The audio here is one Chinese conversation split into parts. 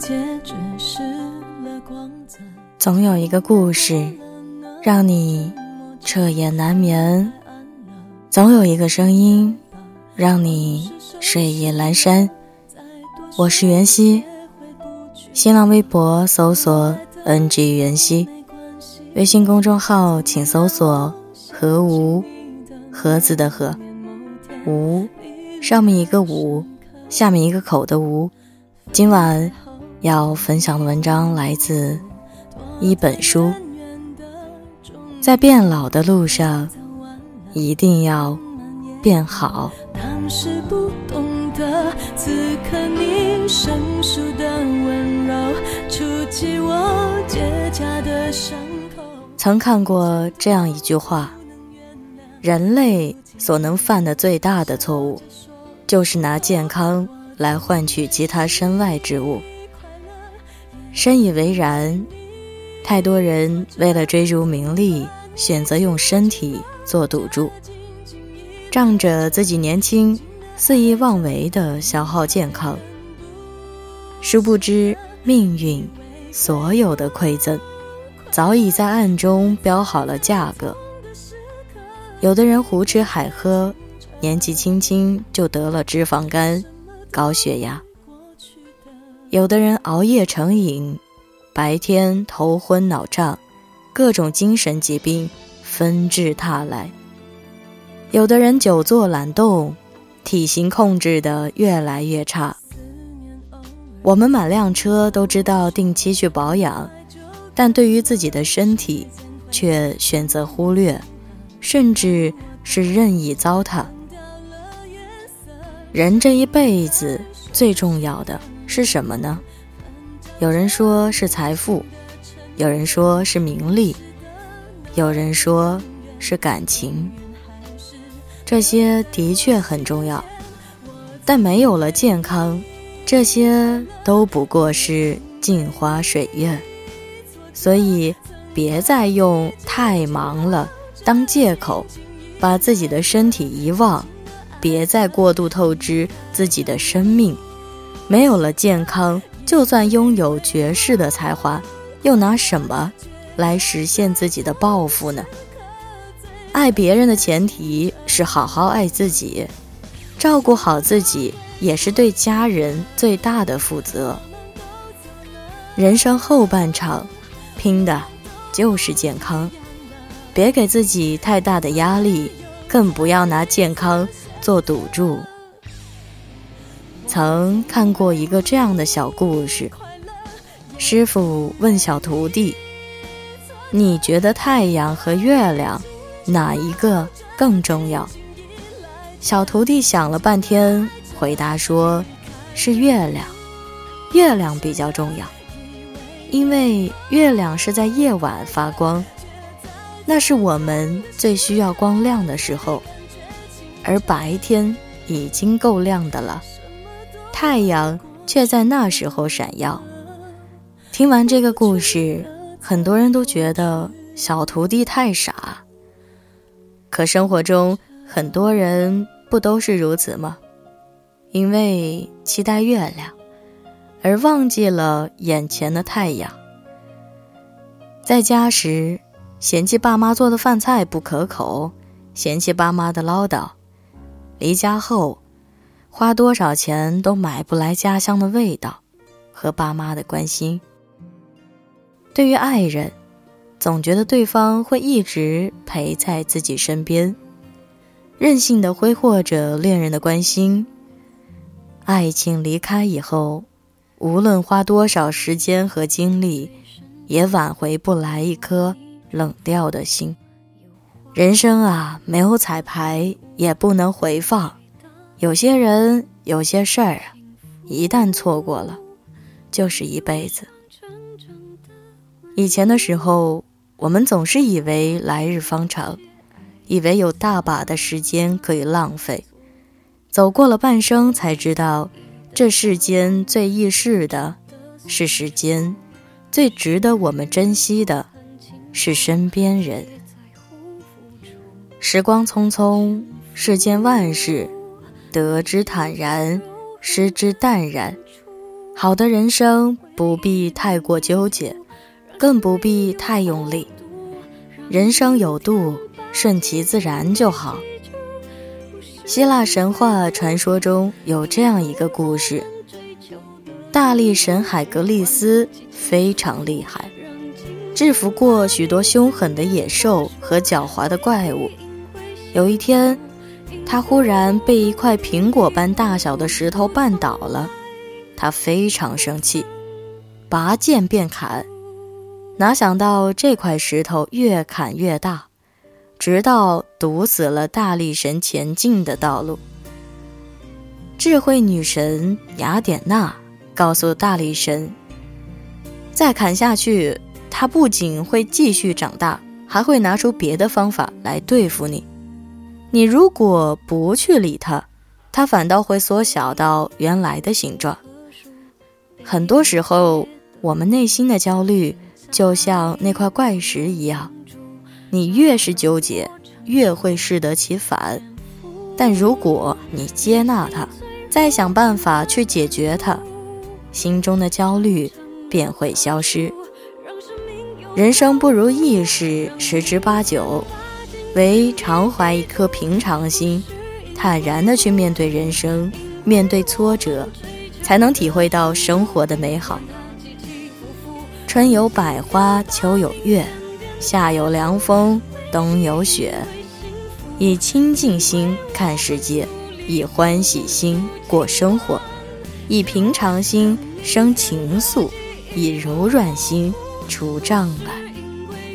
新的结局失了光。总有一个故事，让你彻夜难眠；总有一个声音，让你睡意阑珊。我是袁熙，新浪微博搜索 “ng 袁熙”，微信公众号请搜索“何无”，盒子的盒，无，上面一个五，下面一个口的无。今晚要分享的文章来自一本书，在变老的路上，一定要变好。当时不懂得，此刻你生疏的温柔，触及我结痂的伤口。曾看过这样一句话：人类所能犯的最大的错误，就是拿健康。来换取其他身外之物，深以为然。太多人为了追逐名利，选择用身体做赌注，仗着自己年轻，肆意妄为的消耗健康。殊不知，命运所有的馈赠，早已在暗中标好了价格。有的人胡吃海喝，年纪轻轻就得了脂肪肝。高血压，有的人熬夜成瘾，白天头昏脑胀，各种精神疾病纷至沓来；有的人久坐懒动，体型控制的越来越差。我们买辆车都知道定期去保养，但对于自己的身体，却选择忽略，甚至是任意糟蹋。人这一辈子最重要的是什么呢？有人说是财富，有人说是名利，有人说是感情。这些的确很重要，但没有了健康，这些都不过是镜花水月。所以，别再用太忙了当借口，把自己的身体遗忘。别再过度透支自己的生命，没有了健康，就算拥有绝世的才华，又拿什么来实现自己的抱负呢？爱别人的前提是好好爱自己，照顾好自己也是对家人最大的负责。人生后半场，拼的就是健康，别给自己太大的压力，更不要拿健康。做赌注。曾看过一个这样的小故事：师傅问小徒弟：“你觉得太阳和月亮哪一个更重要？”小徒弟想了半天，回答说：“是月亮，月亮比较重要，因为月亮是在夜晚发光，那是我们最需要光亮的时候。”而白天已经够亮的了，太阳却在那时候闪耀。听完这个故事，很多人都觉得小徒弟太傻。可生活中很多人不都是如此吗？因为期待月亮，而忘记了眼前的太阳。在家时，嫌弃爸妈做的饭菜不可口，嫌弃爸妈的唠叨。离家后，花多少钱都买不来家乡的味道和爸妈的关心。对于爱人，总觉得对方会一直陪在自己身边，任性的挥霍着恋人的关心。爱情离开以后，无论花多少时间和精力，也挽回不来一颗冷掉的心。人生啊，没有彩排，也不能回放。有些人，有些事儿啊，一旦错过了，就是一辈子。以前的时候，我们总是以为来日方长，以为有大把的时间可以浪费。走过了半生，才知道，这世间最易逝的是时间，最值得我们珍惜的是身边人。时光匆匆，世间万事，得之坦然，失之淡然。好的人生不必太过纠结，更不必太用力。人生有度，顺其自然就好。希腊神话传说中有这样一个故事：大力神海格力斯非常厉害，制服过许多凶狠的野兽和狡猾的怪物。有一天，他忽然被一块苹果般大小的石头绊倒了。他非常生气，拔剑便砍，哪想到这块石头越砍越大，直到堵死了大力神前进的道路。智慧女神雅典娜告诉大力神：“再砍下去，他不仅会继续长大，还会拿出别的方法来对付你。你如果不去理它，它反倒会缩小到原来的形状。”很多时候，我们内心的焦虑就像那块怪石一样，你越是纠结，越会适得其反。但如果你接纳它，再想办法去解决它，心中的焦虑便会消失。人生不如意事十之八九，唯常怀一颗平常心，坦然的去面对人生，面对挫折。才能体会到生活的美好。春有百花，秋有月，夏有凉风，冬有雪。以清净心看世界，以欢喜心过生活，以平常心生情愫，以柔软心除障碍。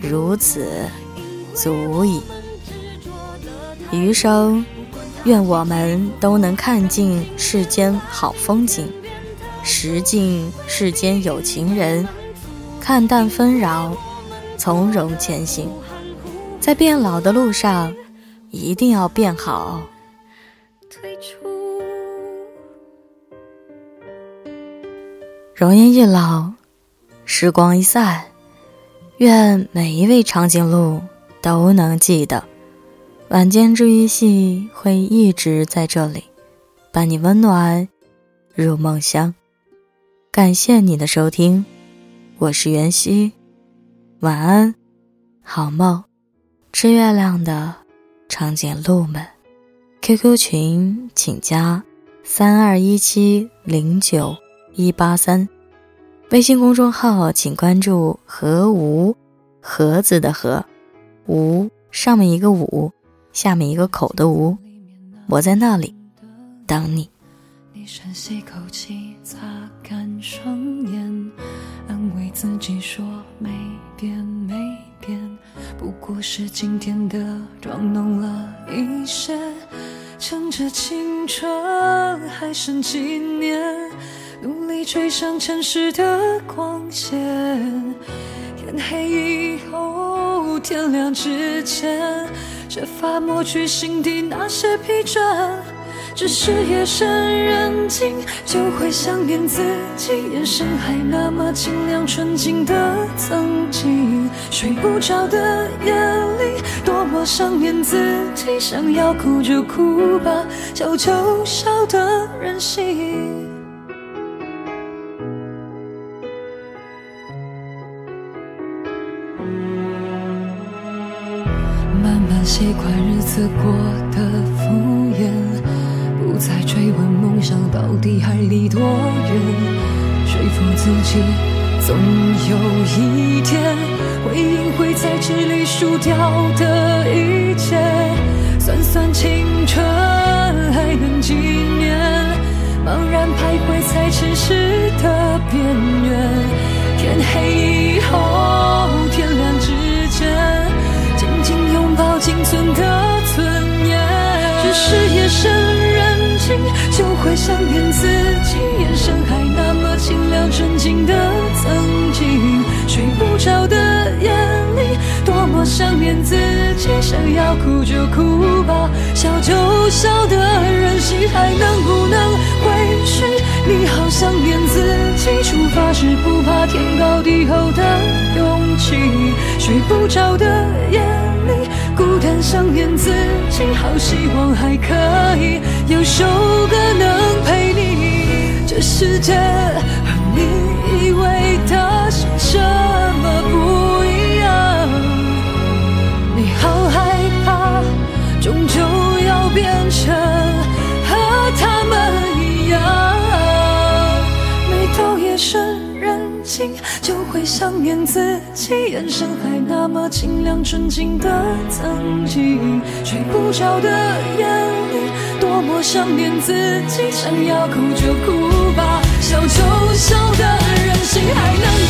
如此，足矣。余生。愿我们都能看尽世间好风景，识尽世间有情人，看淡纷扰，从容前行，在变老的路上，一定要变好。退出容颜一老，时光一散，愿每一位长颈鹿都能记得。晚间治愈系会一直在这里，伴你温暖入梦乡。感谢你的收听，我是袁熙，晚安，好梦。吃月亮的长颈鹿们，QQ 群请加三二一七零九一八三，微信公众号请关注“和无盒子”的“和无”上面一个“五”。下面一个口的无，我在那里等你。你深吸口气，擦干双眼，安慰自己说没变没变，不过是今天的妆浓了一些。趁着青春还剩几年，努力追上城市的光线。天黑以后，天亮之前。设法抹去心底那些疲倦，只是夜深人静就会想念自己，眼神还那么清亮纯净的曾经。睡不着的夜里，多么想念自己，想要哭就哭吧，笑就笑的任性。习惯日子过得敷衍，不再追问梦想到底还离多远。说服自己，总有一天，会赢会在这里输掉的一切。算算青春还能几年，茫然徘徊在城市的边缘。天黑以后，天亮之前。会想念自己，眼神还那么清亮纯净的曾经，睡不着的夜里，多么想念自己，想要哭就哭吧，笑就笑的任性，还能不能回去？你好想念自己，出发时不怕天高地厚的勇气，睡不着的夜敢。想念自己，好希望还可以有首歌能陪你。这世界和你以为的是什么不想念自己眼神还那么清亮纯净的曾经睡不着的夜里多么想念自己想要哭就哭吧。笑就笑的任性还能